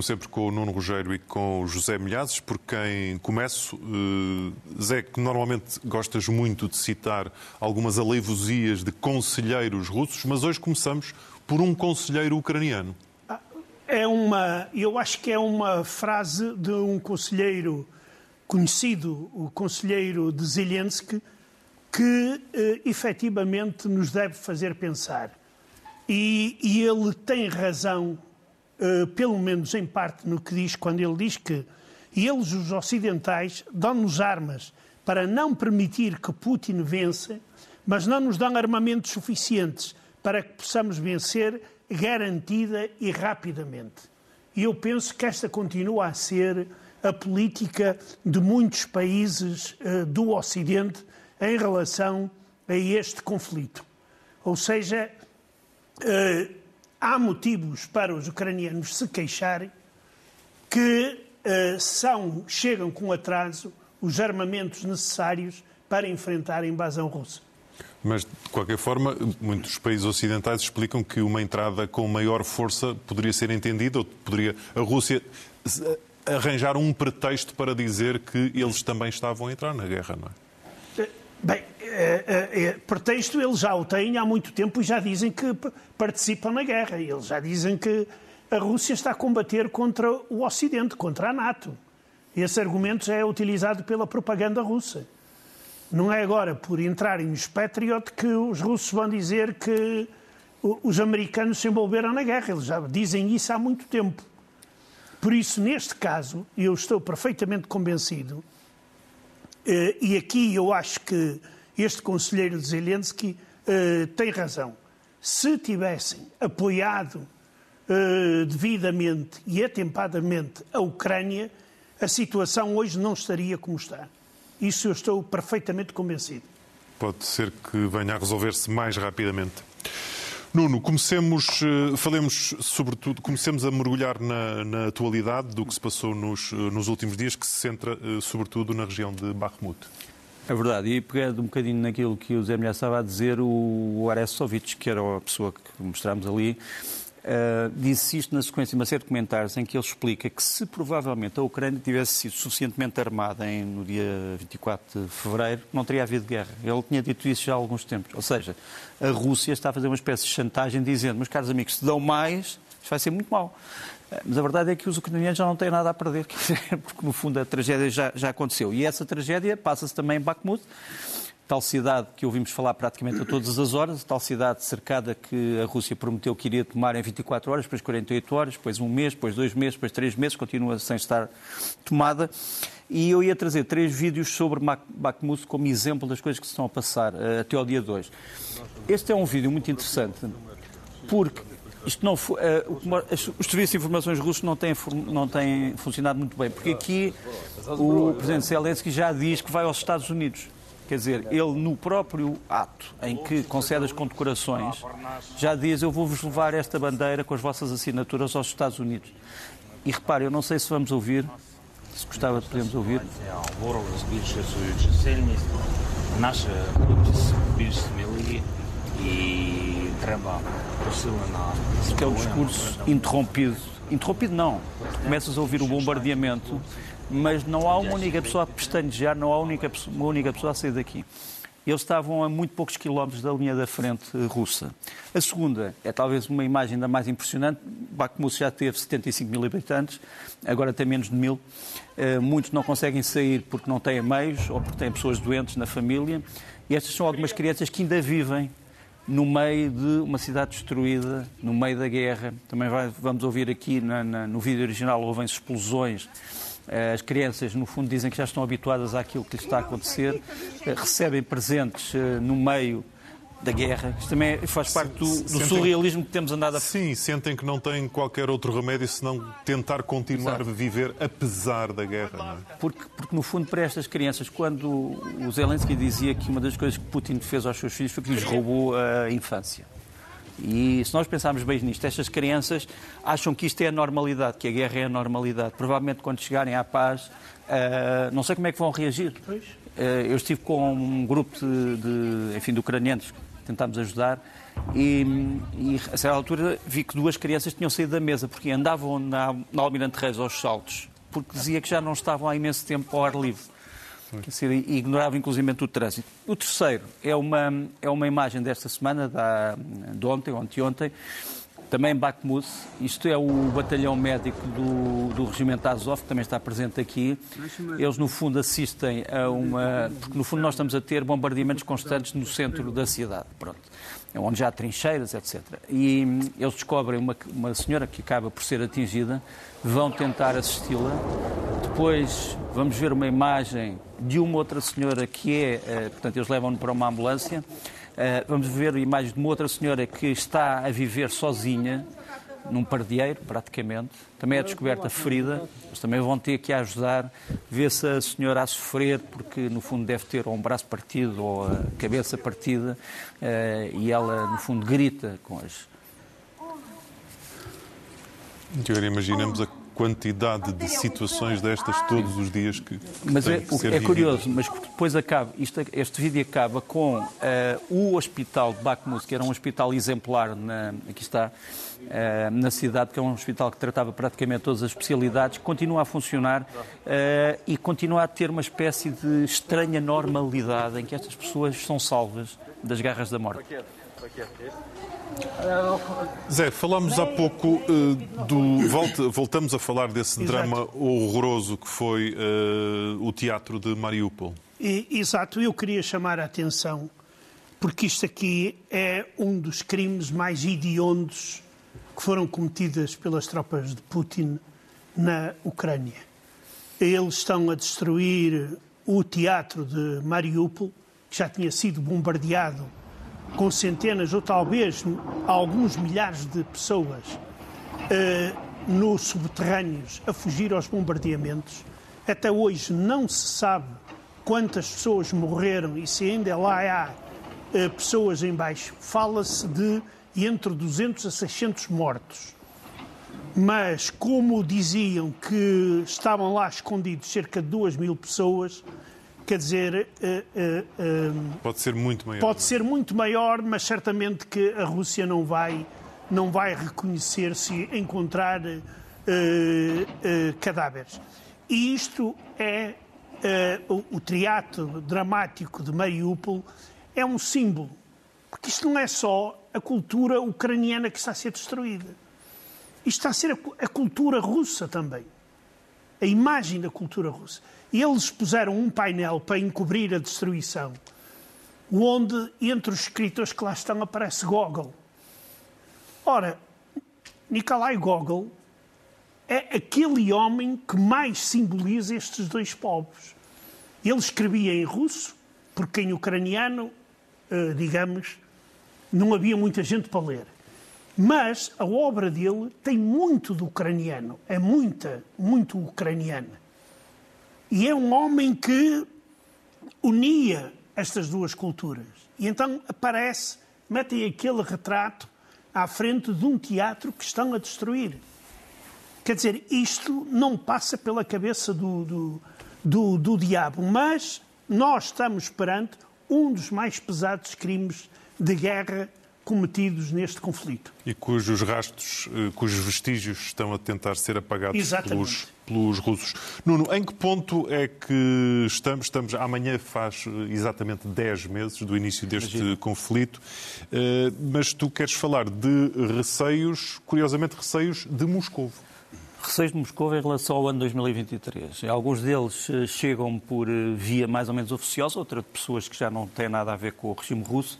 como sempre, com o Nuno Rogério e com o José Milhazes, por quem começo. Uh, Zé, que normalmente gostas muito de citar algumas aleivosias de conselheiros russos, mas hoje começamos por um conselheiro ucraniano. É uma, eu acho que é uma frase de um conselheiro conhecido, o conselheiro de Zelensky, que eh, efetivamente nos deve fazer pensar. E, e ele tem razão, eh, pelo menos em parte, no que diz, quando ele diz que eles, os ocidentais, dão-nos armas para não permitir que Putin vença, mas não nos dão armamentos suficientes para que possamos vencer garantida e rapidamente. E eu penso que esta continua a ser a política de muitos países uh, do Ocidente em relação a este conflito. Ou seja, uh, há motivos para os ucranianos se queixarem que uh, são, chegam com atraso os armamentos necessários para enfrentar a invasão russa. Mas, de qualquer forma, muitos países ocidentais explicam que uma entrada com maior força poderia ser entendida, ou poderia a Rússia arranjar um pretexto para dizer que eles também estavam a entrar na guerra, não é? Bem, é, é, é, pretexto eles já o têm há muito tempo e já dizem que participam na guerra. Eles já dizem que a Rússia está a combater contra o Ocidente, contra a NATO. Esse argumento já é utilizado pela propaganda russa. Não é agora por entrarem nos Patriot que os russos vão dizer que os americanos se envolveram na guerra. Eles já dizem isso há muito tempo. Por isso, neste caso, eu estou perfeitamente convencido, eh, e aqui eu acho que este conselheiro de Zelensky eh, tem razão. Se tivessem apoiado eh, devidamente e atempadamente a Ucrânia, a situação hoje não estaria como está. Isso eu estou perfeitamente convencido. Pode ser que venha a resolver-se mais rapidamente. Nuno, comecemos, eh, falemos sobretudo, comecemos a mergulhar na, na atualidade do que se passou nos, nos últimos dias, que se centra sobretudo na região de Bakhmut. É verdade, e pegando um bocadinho naquilo que o Zé Milhar estava a dizer, o Aresovich, que era a pessoa que mostramos ali, Uh, disse isto na sequência de uma série de comentários em que ele explica que se provavelmente a Ucrânia tivesse sido suficientemente armada em, no dia 24 de fevereiro, não teria havido guerra. Ele tinha dito isso já há alguns tempos. Ou seja, a Rússia está a fazer uma espécie de chantagem dizendo, meus caros amigos, se dão mais, isto vai ser muito mal. Mas a verdade é que os ucranianos já não têm nada a perder, porque no fundo a tragédia já, já aconteceu. E essa tragédia passa-se também em Bakhmut tal cidade que ouvimos falar praticamente a todas as horas, tal cidade cercada que a Rússia prometeu que iria tomar em 24 horas, depois 48 horas, depois um mês, depois dois meses, depois três meses, continua sem estar tomada. E eu ia trazer três vídeos sobre Bakhmut como exemplo das coisas que se estão a passar uh, até ao dia 2. Este é um vídeo muito interessante, porque isto não, uh, os serviços de informações russos não têm, não têm funcionado muito bem, porque aqui o presidente Zelensky já diz que vai aos Estados Unidos. Quer dizer, ele no próprio ato em que concede as condecorações já diz eu vou-vos levar esta bandeira com as vossas assinaturas aos Estados Unidos. E repare, eu não sei se vamos ouvir, se gostava de podermos ouvir. Porque é um discurso interrompido. Interrompido não. Começas a ouvir o bombardeamento mas não há uma única pessoa a pestanejar, não há uma única, uma única pessoa a sair daqui. Eles estavam a muito poucos quilómetros da linha da frente russa. A segunda é talvez uma imagem ainda mais impressionante. Bakhmut já teve 75 mil habitantes, agora tem menos de mil. Eh, muitos não conseguem sair porque não têm meios ou porque têm pessoas doentes na família. E estas são algumas crianças que ainda vivem no meio de uma cidade destruída, no meio da guerra. Também vai, vamos ouvir aqui na, na, no vídeo original, ouvem-se explosões eh, as crianças, no fundo, dizem que já estão habituadas àquilo que lhes está a acontecer, eh, recebem presentes eh, no meio da guerra. Isto também faz parte do, do surrealismo que temos andado a... Sim, sentem que não têm qualquer outro remédio senão tentar continuar Exato. a viver apesar da guerra. É? Porque, porque, no fundo, para estas crianças, quando o Zelensky dizia que uma das coisas que Putin fez aos seus filhos foi que lhes roubou a infância. E se nós pensarmos bem nisto, estas crianças acham que isto é a normalidade, que a guerra é a normalidade. Provavelmente quando chegarem à paz, uh, não sei como é que vão reagir. Uh, eu estive com um grupo de, de, enfim, de ucranianos tentámos ajudar. E, e a certa altura vi que duas crianças tinham saído da mesa, porque andavam na, na Almirante Reis aos saltos, porque dizia que já não estavam há imenso tempo ao ar livre. Dizer, e ignorava inclusive o trânsito. O terceiro é uma, é uma imagem desta semana, da, de ontem, ontem, ontem, também Bakhmut, isto é o batalhão médico do, do regimento Azov, que também está presente aqui. Eles, no fundo, assistem a uma... Porque, no fundo, nós estamos a ter bombardeamentos constantes no centro da cidade, pronto. É onde já há trincheiras, etc. E eles descobrem uma, uma senhora que acaba por ser atingida, vão tentar assisti-la. Depois vamos ver uma imagem de uma outra senhora que é... Eh, portanto, eles levam-no para uma ambulância vamos ver imagens de uma outra senhora que está a viver sozinha, num pardieiro, praticamente. Também é descoberta ferida, mas também vão ter que ajudar, ver se a senhora a sofrer, porque no fundo deve ter ou um braço partido ou a cabeça partida, uh, e ela no fundo grita com as. Agora imaginamos a quantidade de situações destas todos os dias que, que Mas é, é curioso, mas depois acaba, isto, este vídeo acaba com uh, o hospital de Bakhmut, que era um hospital exemplar, na, aqui está, uh, na cidade, que é um hospital que tratava praticamente todas as especialidades, continua a funcionar uh, e continua a ter uma espécie de estranha normalidade em que estas pessoas são salvas das garras da morte. Zé, falámos há pouco uh, do. Volta, voltamos a falar desse Exato. drama horroroso que foi uh, o teatro de Mariupol. Exato, eu queria chamar a atenção, porque isto aqui é um dos crimes mais hediondos que foram cometidos pelas tropas de Putin na Ucrânia. Eles estão a destruir o teatro de Mariupol, que já tinha sido bombardeado com centenas ou talvez alguns milhares de pessoas uh, nos subterrâneos a fugir aos bombardeamentos. Até hoje não se sabe quantas pessoas morreram e se ainda lá há uh, pessoas em baixo. Fala-se de entre 200 a 600 mortos. Mas, como diziam que estavam lá escondidos cerca de 2 mil pessoas, quer dizer. Uh, uh, pode ser muito maior. Pode é? ser muito maior, mas certamente que a Rússia não vai, não vai reconhecer se encontrar cadáveres. E isto é. o, o teatro dramático de Mariupol é um símbolo. Porque isto não é só a cultura ucraniana que está a ser destruída. Isto está a ser a, a cultura russa também. A imagem da cultura russa. Eles puseram um painel para encobrir a destruição, onde entre os escritores que lá estão aparece Gogol. Ora, Nikolai Gogol é aquele homem que mais simboliza estes dois povos. Ele escrevia em russo, porque em ucraniano, eh, digamos, não havia muita gente para ler. Mas a obra dele tem muito do ucraniano, é muita, muito ucraniana. E é um homem que unia estas duas culturas. E então aparece, metem aquele retrato à frente de um teatro que estão a destruir. Quer dizer, isto não passa pela cabeça do, do, do, do diabo, mas nós estamos perante um dos mais pesados crimes de guerra cometidos neste conflito. E cujos rastros, eh, cujos vestígios estão a tentar ser apagados pelos, pelos russos. Nuno, em que ponto é que estamos? Estamos amanhã faz eh, exatamente 10 meses do início deste Imagina. conflito, eh, mas tu queres falar de receios, curiosamente receios de Moscou. Receios de Moscou em relação ao ano 2023. Alguns deles chegam por via mais ou menos oficiosa, outras pessoas que já não têm nada a ver com o regime russo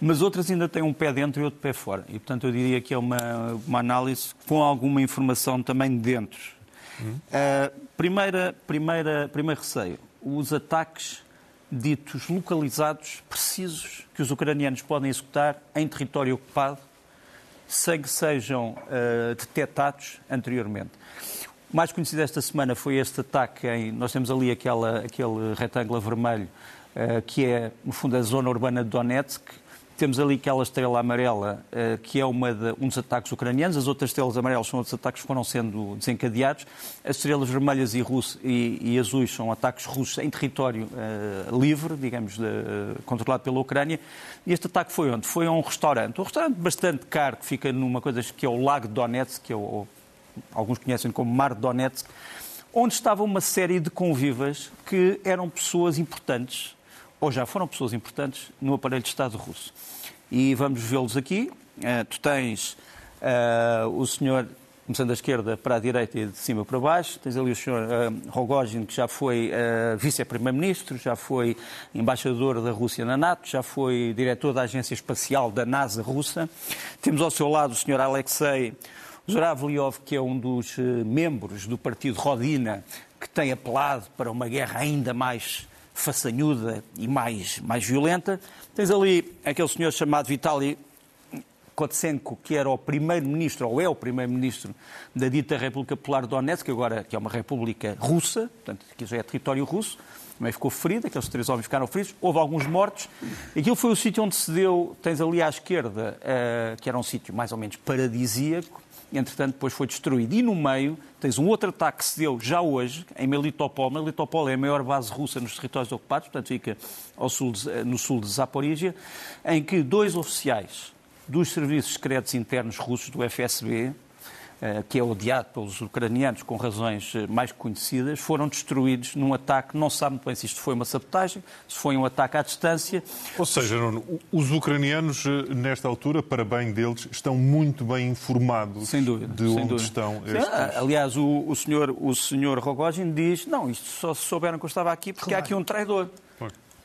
mas outras ainda têm um pé dentro e outro pé fora. E, portanto, eu diria que é uma, uma análise com alguma informação também dentro. Uhum. Uh, primeira, primeira, primeiro receio, os ataques ditos localizados, precisos, que os ucranianos podem executar em território ocupado, sem que sejam uh, detectados anteriormente. O mais conhecido esta semana foi este ataque em. Nós temos ali aquela, aquele retângulo vermelho, uh, que é, no fundo, a zona urbana de Donetsk, Temos ali aquela estrela amarela, uh, que é uma de, um dos ataques ucranianos, as outras estrelas amarelas são outros ataques que foram sendo desencadeados. As estrelas vermelhas e, russo, e, e azuis são ataques russos em território uh, livre, digamos, de, uh, controlado pela Ucrânia. E este ataque foi onde? Foi a um restaurante. Um restaurante bastante caro, que fica numa coisa que é o Lago Donetsk, que é o, alguns conhecem como Mar Donetsk, onde estava uma série de convivas que eram pessoas importantes ou já foram pessoas importantes no aparelho de Estado russo. E vamos vê-los aqui. Uh, tu tens uh, o senhor, começando da esquerda para a direita e de cima para baixo, tens ali o senhor uh, Rogozin, que já foi vice-primeiro-ministro, já foi embaixador da Rússia na NATO, já foi diretor da Agência Espacial da NASA russa. Temos ao seu lado o senhor Alexei Zhuravlyov, que é um dos membros do partido Rodina, que tem apelado para uma guerra ainda mais façanhuda e mais, mais violenta. Tens ali aquele senhor chamado Vitaly Kotsenko, que era o primeiro-ministro, ou é o primeiro-ministro da dita República Popular Donetsk, agora que é uma república russa, portanto, que já é território russo, também ficou ferido, aqueles três homens ficaram feridos, houve alguns mortos. Aquilo foi o sítio onde se deu, tens ali à esquerda, uh, que era um sítio mais ou menos paradisíaco, entretanto depois foi destruído. E no meio tens um outro ataque que se deu já hoje, em Melitopol. Melitopol é a maior base russa nos territórios ocupados, portanto fica sul de, no sul de Zaporizhia, em que dois oficiais dos serviços secretos internos russos do FSB, eh, que é odiado pelos ucranianos com razões eh, mais conhecidas, foram destruídos num ataque, não sabe muito bem se isto foi uma sabotagem, se foi um ataque à distância. Ou seja, os ucranianos, eh, nesta altura, para bem deles, estão muito bem informados sem dúvida, de onde dúvida. estão estes... Aliás, o, o, senhor, o senhor Rogozin diz, não, isto só souberam que eu estava aqui porque claro. há aqui um traidor.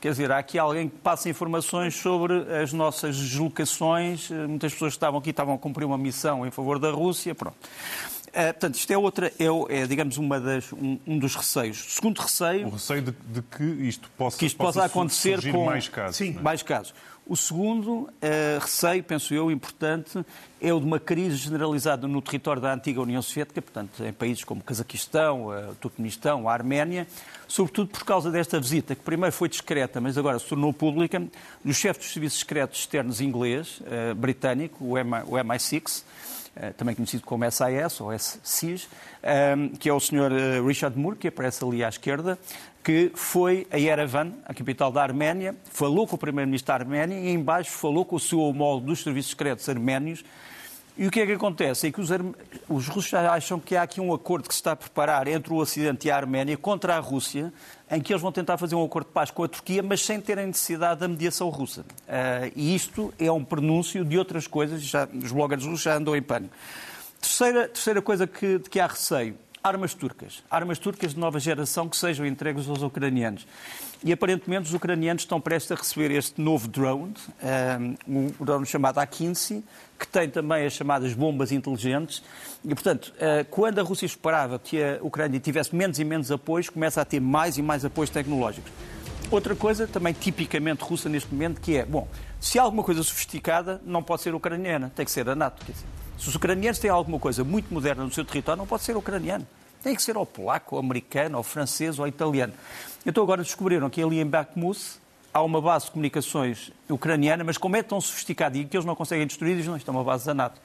Quer dizer, há aqui alguém que passa informações sobre as nossas deslocações. Muitas pessoas que estavam aqui estavam a cumprir uma missão em favor da Rússia. Pronto. Uh, portanto, isto é outra, é, é digamos, uma das, um, um, dos receios. O segundo receio. O receio de, de que isto possa, que isto possa, possa acontecer com mais casos. Sim, é? mais casos. O segundo uh, receio, penso eu, importante, é o de uma crise generalizada no território da antiga União Soviética, portanto, em países como o Cazaquistão, o Turcomenistão, a Arménia, sobretudo por causa desta visita, que primeiro foi discreta, mas agora se tornou pública, do chefe dos serviços secretos externos inglês, uh, britânico, o, MI, o MI6, uh, também conhecido como SIS ou SCIS, que é o Sr. Richard Moore, que aparece ali à esquerda, que foi a Yerevan, a capital da Arménia, falou com o primeiro-ministro da Arménia e embaixo falou com o seu homólogo dos serviços secretos arménios. E o que é que acontece? É que os, os russos acham que há aqui um acordo que se está a preparar entre o Ocidente e a Arménia contra a Rússia, em que eles vão tentar fazer um acordo de paz com a Turquia, mas sem terem necessidade da mediação russa. Uh, e isto é um prenúncio de outras coisas, já, os bloggers russos já andam em pânico. Terceira, terceira coisa que, de que há receio armas turcas. Armas turcas de nova geração que sejam entregues aos ucranianos. E aparentemente os ucranianos estão prestes a receber este novo drone, um drone chamado A-15, que tem também as chamadas bombas inteligentes. E, portanto, eh, quando a Rússia esperava que a Ucrânia tivesse menos e menos apoios, começa a ter mais e mais apoios tecnológicos. Outra coisa, também tipicamente russa neste momento, que é, bom, se há alguma coisa sofisticada, não pode ser ucraniana, tem que ser a NATO. Quer dizer, se os ucranianos têm alguma coisa muito moderna no seu território, não pode ser ucraniano. Tem que ser ou polaco, ou americano, ou francês, ou italiano. Então agora descobriram que ali em Bakhmut há uma base de comunicações ucraniana, mas como é tão sofisticada e que eles não conseguem destruir, dizem, não, é uma base da NATO.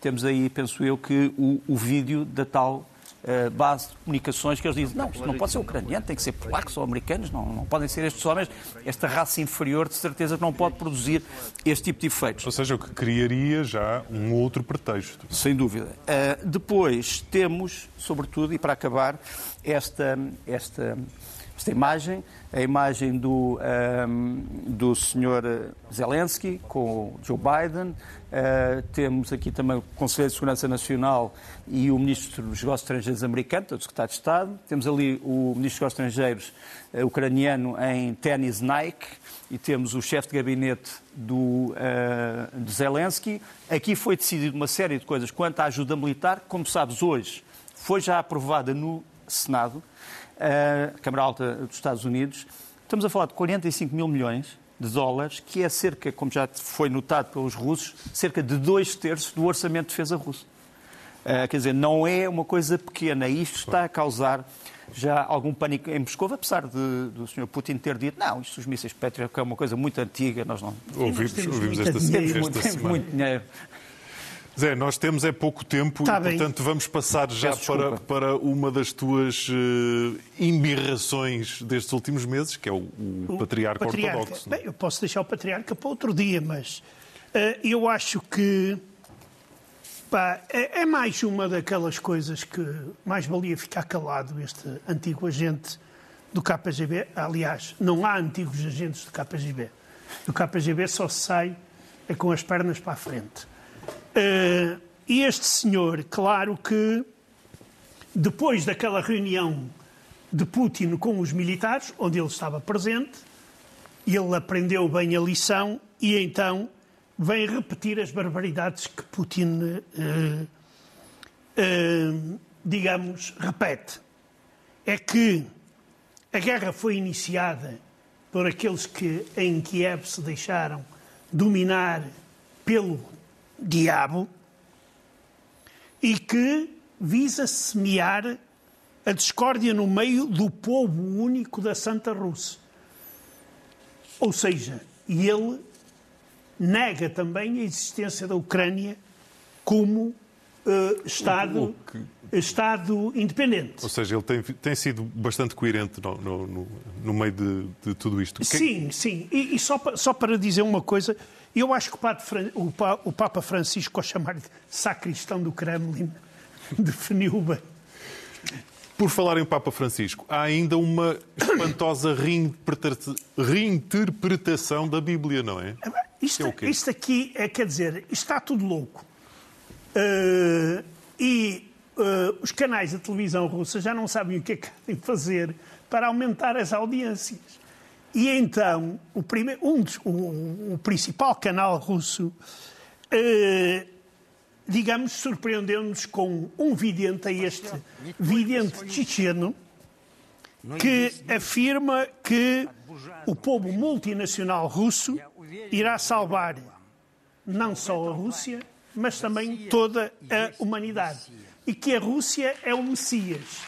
Temos aí, penso eu, que o, o vídeo da tal uh, base de comunicações que eles dizem, não, isto não pode ser ucraniano, tem que ser polacos ou americanos, não, não podem ser estes homens, esta raça inferior de certeza que não pode produzir este tipo de efeitos. Ou seja, o que criaria já um outro pretexto. Sem dúvida. Uh, depois temos, sobretudo, e para acabar, esta, esta, esta imagem, a imagem do, um, ehm, do Sr. Zelensky com o Joe Biden, Uh, temos aqui também o Conselheiro de Segurança Nacional e o Ministro dos Negócios Estrangeiros americano, o Secretário de Estado. Temos ali o Ministro dos Negócios Estrangeiros uh, ucraniano em ténis Nike e temos o chefe de gabinete do, uh, de Zelensky. Aqui foi decidido uma série de coisas quanto à ajuda militar. Como sabes, hoje foi já aprovada no Senado, a Câmara Alta dos Estados Unidos. Estamos a falar de 45 mil milhões de dólares, que é cerca, como já foi notado pelos russos, cerca de dois terços do orçamento de defesa russo. Uh, quer dizer, não é uma coisa pequena. Isto está a causar já algum pânico em Moscou, apesar de, do Sr. Putin ter dito não, isto dos mísseis Patriot é uma coisa muito antiga, nós não... Ouvimos, ouvimos esta, temos esta muito, semana. muito dinheiro. Zé, nós temos é pouco tempo Tá e, bem. portanto, vamos passar já para, para uma das tuas embirrações destes últimos meses, que é o, o patriarca, ortodoxo. não é? Bem, eu posso deixar o patriarca para outro dia, mas eh, eu acho que pá, é, é mais uma daquelas coisas que mais valia ficar calado este antigo agente do KGB. Aliás, não há antigos agentes do KGB. Do KGB só se sai é com as pernas para a frente. Eh, E este senhor, claro que depois daquela reunião de Putin com os militares, onde ele estava presente, ele aprendeu bem a lição e então vem repetir as barbaridades que Putin, eh, eh, digamos, repete. É que a guerra foi iniciada por aqueles que em Kiev se deixaram dominar pelo diabo e que visa semear a discórdia no meio do povo único da Santa Rússia. Ou seja, ele nega também a existência da Ucrânia como eh, Estado, que- Estado independente. Ou seja, ele tem, tem sido bastante coerente no, no- no- no meio de, de tudo isto. Que é que- Sim, sim. E, e só, só para dizer uma coisa, eu acho que o, Papa Francisco, ao chamar de sacristão do Kremlin, definiu bem. Por falar em Papa Francisco, há ainda uma espantosa reinterpreta- reinterpretação da Bíblia, não é? Isto, É isto aqui, é, quer dizer, está tudo louco. Eh, e eh, os canais de televisão russa já não sabem o que é que devem fazer para aumentar as audiências. E então, o, prime- um dos- o- o principal canal russo, eh, digamos, surpreendeu-nos com um vidente, a este vidente checheno, que afirma que o povo multinacional russo irá salvar não só a Rússia, mas também toda a humanidade. E que a Rússia é o Messias.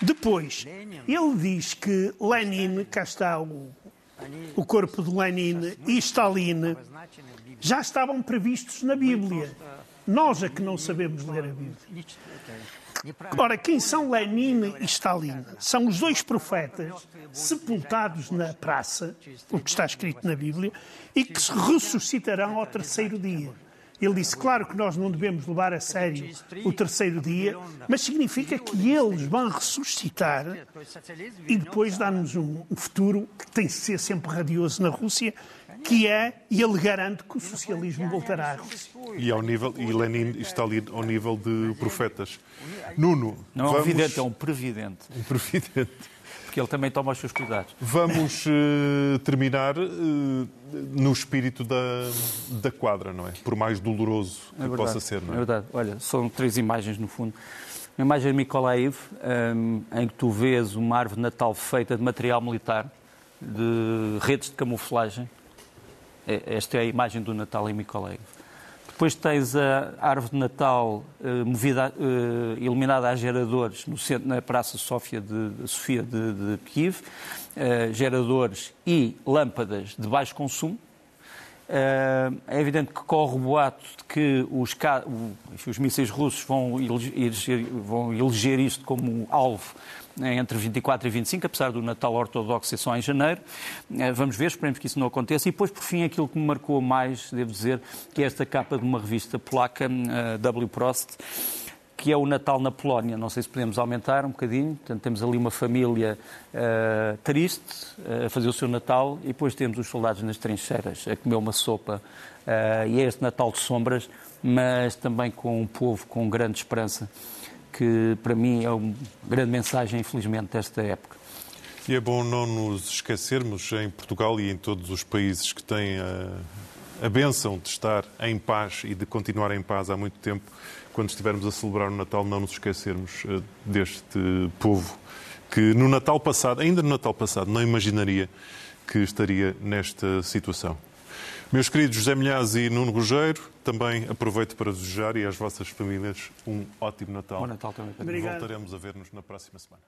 Depois, ele diz que Lenin, cá está o, o corpo de Lenin e Stalin, já estavam previstos na Bíblia. Nós é que não sabemos ler a Bíblia. Ora, quem são Lenin e Stalin? São os dois profetas sepultados na praça, o que está escrito na Bíblia, e que se ressuscitarão ao terceiro dia. Ele disse, claro que nós não devemos levar a sério o terceiro dia, mas significa que eles vão ressuscitar e depois um um futuro que tem de ser sempre radioso na Rússia, que é, e ele garante que o socialismo voltará à Rússia. E, ao nível, e Lenin está ali ao nível de profetas. Nuno, Não é um vamos... vidente, é um previdente, um previdente. porque ele também toma os seus cuidados. Vamos eh, terminar eh, no espírito da, da quadra, não é? Por mais doloroso que É verdade, possa ser, não é? É verdade. Olha, são três imagens no fundo. Uma imagem de Mykolaiv, hum, em que tu vês uma árvore de Natal feita de material militar, de redes de camuflagem. É- Esta é a imagem do Natal em Mykolaiv. Depois tens a árvore de Natal eh, movida, eh, iluminada a geradores no centro, na Praça Sofia de, de Sofia de, de Kiev, eh, geradores e lâmpadas de baixo consumo. Eh, É evidente que corre o boato de que os, os mísseis russos vão elege- eleger, vão eleger isto como alvo né, entre 24 e 25, apesar do Natal ortodoxo ser só em janeiro. Eh, Vamos ver, esperemos que isso não aconteça. E depois, por fim, aquilo que me marcou mais, devo dizer, que é esta capa de uma revista polaca, eh, W. Prost, que é o Natal na Polónia. Não sei se podemos aumentar um bocadinho. Portanto, temos ali uma família eh, triste eh, a fazer o seu Natal e depois temos os soldados nas trincheiras a comer uma sopa. Eh, e é este Natal de sombras, mas também com um povo com grande esperança, que para mim é uma grande mensagem, infelizmente, desta época. E é bom não nos esquecermos, em Portugal e em todos os países que têm a, a bênção de estar em paz e de continuar em paz há muito tempo, quando estivermos a celebrar o Natal, não nos esquecermos eh, deste povo que no Natal passado, ainda no Natal passado, não imaginaria que estaria nesta situação. Meus queridos José Milhaz e Nuno Rogério, também aproveito para desejar e às vossas famílias um ótimo Natal. Bom Natal também. Obrigado. Voltaremos a ver-nos na próxima semana.